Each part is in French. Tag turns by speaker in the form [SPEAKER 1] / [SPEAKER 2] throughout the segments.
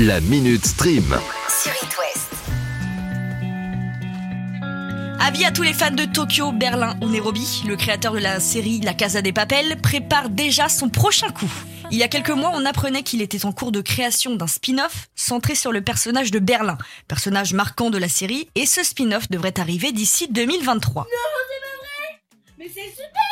[SPEAKER 1] La Minute Stream.
[SPEAKER 2] sur It West.
[SPEAKER 3] Avis à tous les fans de Tokyo, Berlin ou Nairobi, le créateur de la série La Casa des Papel prépare déjà son prochain coup. Il y a quelques mois, on apprenait qu'il était en cours de création d'un spin-off centré sur le personnage de Berlin, personnage marquant de la série, et ce spin-off devrait arriver d'ici 2023.
[SPEAKER 4] Mais c'est super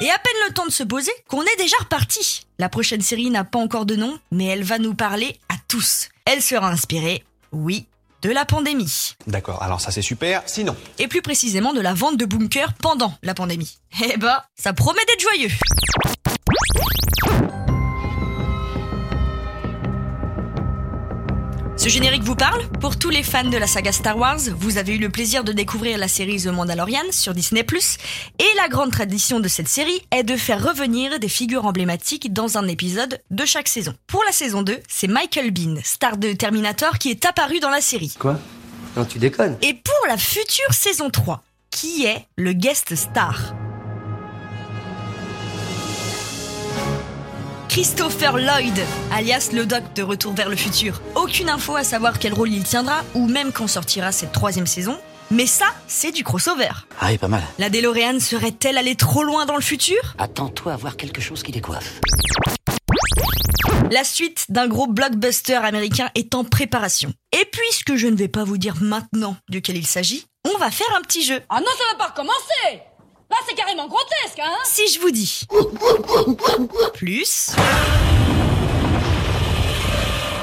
[SPEAKER 3] Et à peine le temps de se poser qu'on est déjà reparti. La prochaine série n'a pas encore de nom, mais elle va nous parler tous. Elle sera inspirée, oui, de la pandémie.
[SPEAKER 5] D'accord, alors ça c'est super. Sinon,
[SPEAKER 3] Et plus précisément de la vente de bunkers pendant la pandémie. Eh ben, ça promet d'être joyeux. Ce générique vous parle Pour tous les fans de la saga Star Wars, vous avez eu le plaisir de découvrir la série The Mandalorian sur Disney+. Et la grande tradition de cette série est de faire revenir des figures emblématiques dans un épisode de chaque saison. Pour la saison 2, c'est Michael Bean, star de Terminator, qui est apparu dans la série.
[SPEAKER 6] Quoi? Non, tu déconnes.
[SPEAKER 3] Et pour la future saison 3, qui est le guest star? Christopher Lloyd, alias le Doc de Retour vers le futur. Aucune info à savoir quel rôle il tiendra ou même quand sortira cette troisième saison. Mais ça, c'est du crossover.
[SPEAKER 6] Ah oui, pas mal.
[SPEAKER 3] La DeLorean serait-elle allée trop loin dans le futur?
[SPEAKER 6] Attends-toi à voir quelque chose qui décoiffe.
[SPEAKER 3] La suite d'un gros blockbuster américain est en préparation. Et puisque je ne vais pas vous dire maintenant de quel il s'agit, on va faire un petit jeu.
[SPEAKER 4] Ah non, ça va pas recommencer C'est carrément grotesque, hein
[SPEAKER 3] Si je vous dis plus.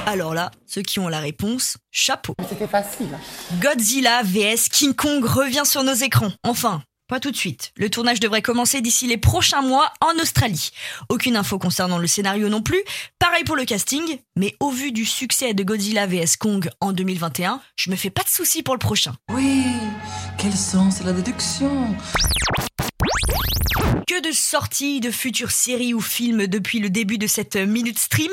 [SPEAKER 3] Alors là, ceux qui ont la réponse, chapeau.
[SPEAKER 7] C'était facile.
[SPEAKER 3] Godzilla vs King Kong revient sur nos écrans. Enfin, pas tout de suite. Le tournage devrait commencer d'ici les prochains mois en Australie. Aucune info concernant le scénario non plus. Pareil pour le casting, mais au vu du succès de Godzilla vs Kong en 2021, je me fais pas de soucis pour le prochain.
[SPEAKER 7] Oui, quel sens est la déduction?
[SPEAKER 3] Que de sorties de futures séries ou films depuis le début de cette minute stream.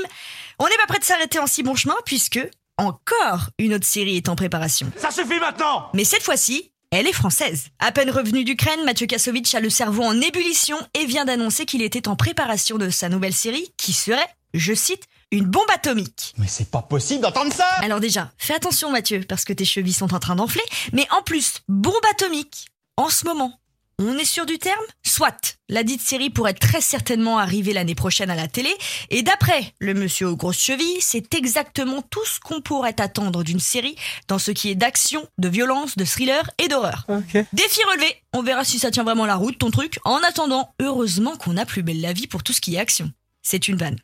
[SPEAKER 3] On n'est pas prêt de s'arrêter en si bon chemin puisque encore une autre série est en préparation.
[SPEAKER 5] ça suffit maintenant
[SPEAKER 3] Mais cette fois-ci, elle est française. À peine revenu d'Ukraine, Mathieu Kassovitch a le cerveau en ébullition et vient d'annoncer qu'il était en préparation de sa nouvelle série qui serait, je cite, une bombe atomique.
[SPEAKER 5] Mais c'est pas possible d'entendre ça
[SPEAKER 3] Alors déjà, fais attention Mathieu, parce que tes chevilles sont en train d'enfler, mais en plus, bombe atomique, en ce moment. On est sûr du terme? Soit. La dite série pourrait très certainement arriver l'année prochaine à la télé, et d'après le monsieur aux grosses chevilles, c'est exactement tout ce qu'on pourrait attendre d'une série dans ce qui est d'action, de violence, de thriller et d'horreur. Défi relevé, on verra si ça tient vraiment la route ton truc. En attendant, heureusement qu'on a plus belle la vie pour tout ce qui est action. C'est une vanne.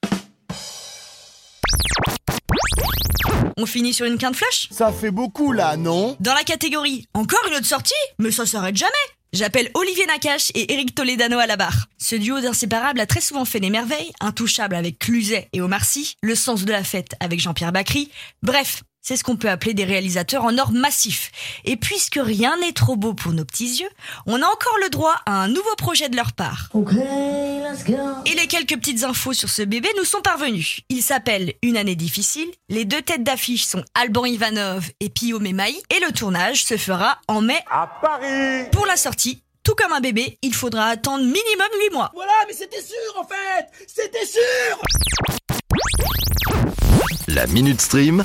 [SPEAKER 3] On finit sur une quinte flush
[SPEAKER 8] Ça fait beaucoup là, non?
[SPEAKER 3] Dans la catégorie Encore une autre sortie Mais ça s'arrête jamais J'appelle Olivier Nakache et Eric Toledano à la barre. Ce duo d'inséparables a très souvent fait des merveilles, intouchable avec Cluzet et Omar Sy, le sens de la fête avec Jean-Pierre Bacry. Bref, c'est ce qu'on peut appeler des réalisateurs en or massif. Et puisque rien n'est trop beau pour nos petits yeux, on a encore le droit à un nouveau projet de leur part. Et les quelques petites infos sur ce bébé nous sont parvenues. Il s'appelle Une année difficile. Les deux têtes d'affiche sont Alban Ivanov et Pio Memaï. Et le tournage se fera en mai
[SPEAKER 5] À Paris
[SPEAKER 3] pour la sortie. Tout comme un bébé, il faudra attendre minimum 8 mois.
[SPEAKER 8] Voilà, mais c'était sûr en fait C'était sûr
[SPEAKER 1] La Minute Stream.